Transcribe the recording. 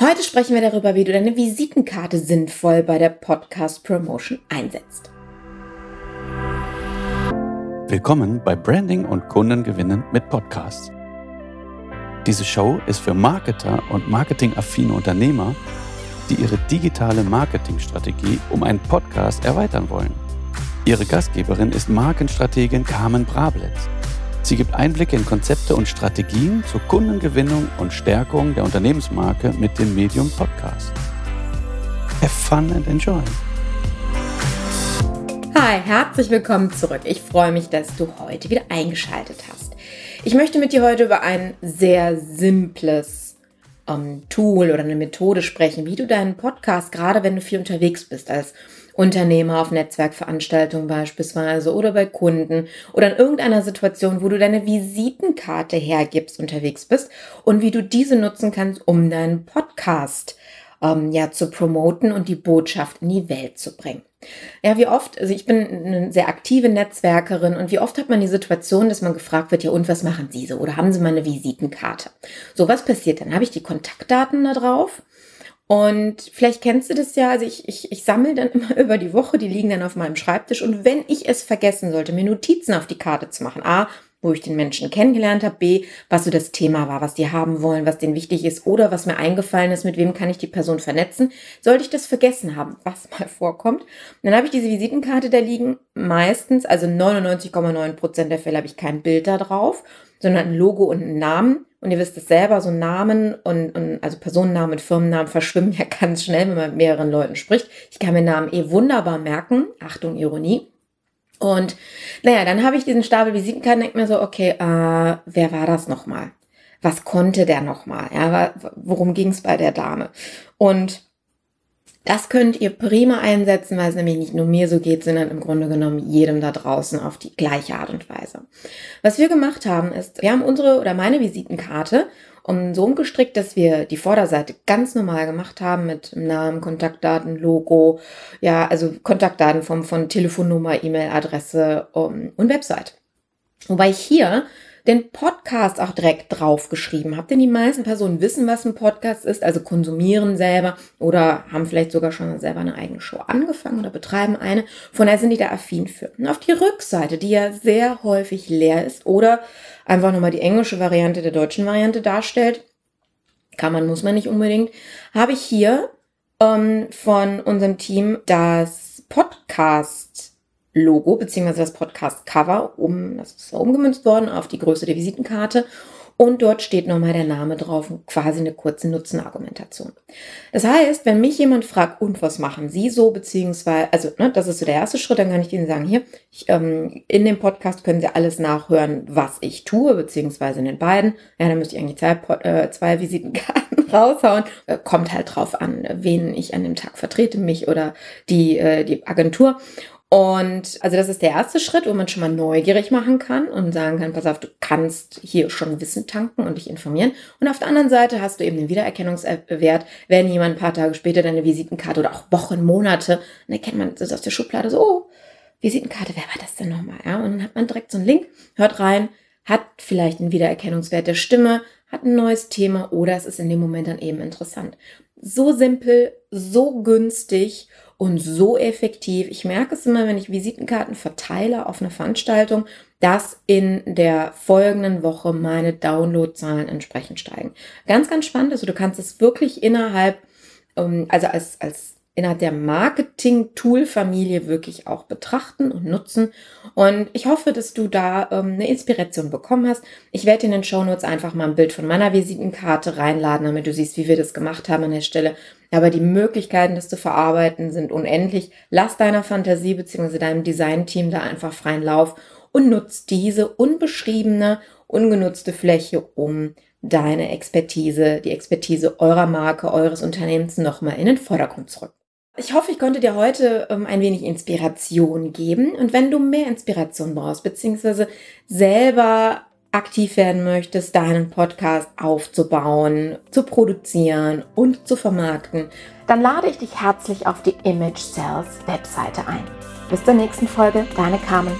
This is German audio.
Heute sprechen wir darüber, wie du deine Visitenkarte sinnvoll bei der Podcast Promotion einsetzt. Willkommen bei Branding und Kundengewinnen mit Podcasts. Diese Show ist für Marketer und marketingaffine Unternehmer, die ihre digitale Marketingstrategie um einen Podcast erweitern wollen. Ihre Gastgeberin ist Markenstrategin Carmen Brablitz. Sie gibt Einblicke in Konzepte und Strategien zur Kundengewinnung und Stärkung der Unternehmensmarke mit dem Medium Podcast. Have fun and enjoy. Hi, herzlich willkommen zurück. Ich freue mich, dass du heute wieder eingeschaltet hast. Ich möchte mit dir heute über ein sehr simples ähm, Tool oder eine Methode sprechen, wie du deinen Podcast, gerade wenn du viel unterwegs bist, als Unternehmer auf Netzwerkveranstaltungen beispielsweise oder bei Kunden oder in irgendeiner Situation, wo du deine Visitenkarte hergibst, unterwegs bist und wie du diese nutzen kannst, um deinen Podcast ähm, ja zu promoten und die Botschaft in die Welt zu bringen. Ja, wie oft, also ich bin eine sehr aktive Netzwerkerin und wie oft hat man die Situation, dass man gefragt wird, ja und was machen Sie so oder haben Sie mal eine Visitenkarte? So, was passiert dann? Habe ich die Kontaktdaten da drauf? Und vielleicht kennst du das ja, also ich, ich, ich sammle dann immer über die Woche, die liegen dann auf meinem Schreibtisch. Und wenn ich es vergessen sollte, mir Notizen auf die Karte zu machen, A, wo ich den Menschen kennengelernt habe, B, was so das Thema war, was die haben wollen, was denen wichtig ist oder was mir eingefallen ist, mit wem kann ich die Person vernetzen, sollte ich das vergessen haben, was mal vorkommt. dann habe ich diese Visitenkarte da liegen, meistens, also 99,9 Prozent der Fälle habe ich kein Bild da drauf, sondern ein Logo und einen Namen und ihr wisst es selber, so Namen und, und also Personennamen und Firmennamen verschwimmen ja ganz schnell, wenn man mit mehreren Leuten spricht. Ich kann mir Namen eh wunderbar merken. Achtung, Ironie. Und naja, dann habe ich diesen Stapel Visitenkarten, denke mir so, okay, äh, wer war das nochmal? Was konnte der nochmal? Ja, worum ging es bei der Dame? Und das könnt ihr prima einsetzen, weil es nämlich nicht nur mir so geht, sondern im Grunde genommen jedem da draußen auf die gleiche Art und Weise. Was wir gemacht haben, ist, wir haben unsere oder meine Visitenkarte um so umgestrickt, dass wir die Vorderseite ganz normal gemacht haben mit Namen, Kontaktdaten, Logo, ja, also Kontaktdaten vom, von Telefonnummer, E-Mail-Adresse um, und Website. Wobei ich hier den Podcast auch direkt draufgeschrieben habe. Denn die meisten Personen wissen, was ein Podcast ist, also konsumieren selber oder haben vielleicht sogar schon selber eine eigene Show angefangen oder betreiben eine. Von daher sind die da affin für. Und auf die Rückseite, die ja sehr häufig leer ist oder einfach nochmal die englische Variante der deutschen Variante darstellt, kann man, muss man nicht unbedingt, habe ich hier ähm, von unserem Team das Podcast Logo beziehungsweise das Podcast-Cover um, das ist umgemünzt worden auf die Größe der Visitenkarte und dort steht nochmal der Name drauf quasi eine kurze Nutzenargumentation. Das heißt, wenn mich jemand fragt, und was machen Sie so, beziehungsweise, also ne, das ist so der erste Schritt, dann kann ich Ihnen sagen, hier, ich, ähm, in dem Podcast können Sie alles nachhören, was ich tue, beziehungsweise in den beiden. Ja, dann müsste ich eigentlich zwei, äh, zwei Visitenkarten raushauen. Äh, kommt halt drauf an, wen ich an dem Tag vertrete, mich oder die, äh, die Agentur. Und also das ist der erste Schritt, wo man schon mal neugierig machen kann und sagen kann, pass auf, du kannst hier schon Wissen tanken und dich informieren. Und auf der anderen Seite hast du eben den Wiedererkennungswert, wenn jemand ein paar Tage später deine Visitenkarte oder auch Wochen, Monate, dann erkennt man das aus der Schublade so, oh, Visitenkarte, wer war das denn nochmal? Ja, und dann hat man direkt so einen Link, hört rein, hat vielleicht einen Wiedererkennungswert der Stimme, hat ein neues Thema oder es ist in dem Moment dann eben interessant. So simpel, so günstig und so effektiv. Ich merke es immer, wenn ich Visitenkarten verteile auf eine Veranstaltung, dass in der folgenden Woche meine Downloadzahlen entsprechend steigen. Ganz, ganz spannend. Also du kannst es wirklich innerhalb, ähm, also als, als innerhalb der Marketing-Tool-Familie wirklich auch betrachten und nutzen. Und ich hoffe, dass du da ähm, eine Inspiration bekommen hast. Ich werde in den Show Notes einfach mal ein Bild von meiner Visitenkarte reinladen, damit du siehst, wie wir das gemacht haben an der Stelle. Aber die Möglichkeiten, das zu verarbeiten, sind unendlich. Lass deiner Fantasie bzw. deinem Design-Team da einfach freien Lauf und nutzt diese unbeschriebene, ungenutzte Fläche, um deine Expertise, die Expertise eurer Marke, eures Unternehmens nochmal in den Vordergrund zu rücken. Ich hoffe, ich konnte dir heute ähm, ein wenig Inspiration geben. Und wenn du mehr Inspiration brauchst, beziehungsweise selber aktiv werden möchtest, deinen Podcast aufzubauen, zu produzieren und zu vermarkten, dann lade ich dich herzlich auf die Image Sales Webseite ein. Bis zur nächsten Folge, deine Carmen.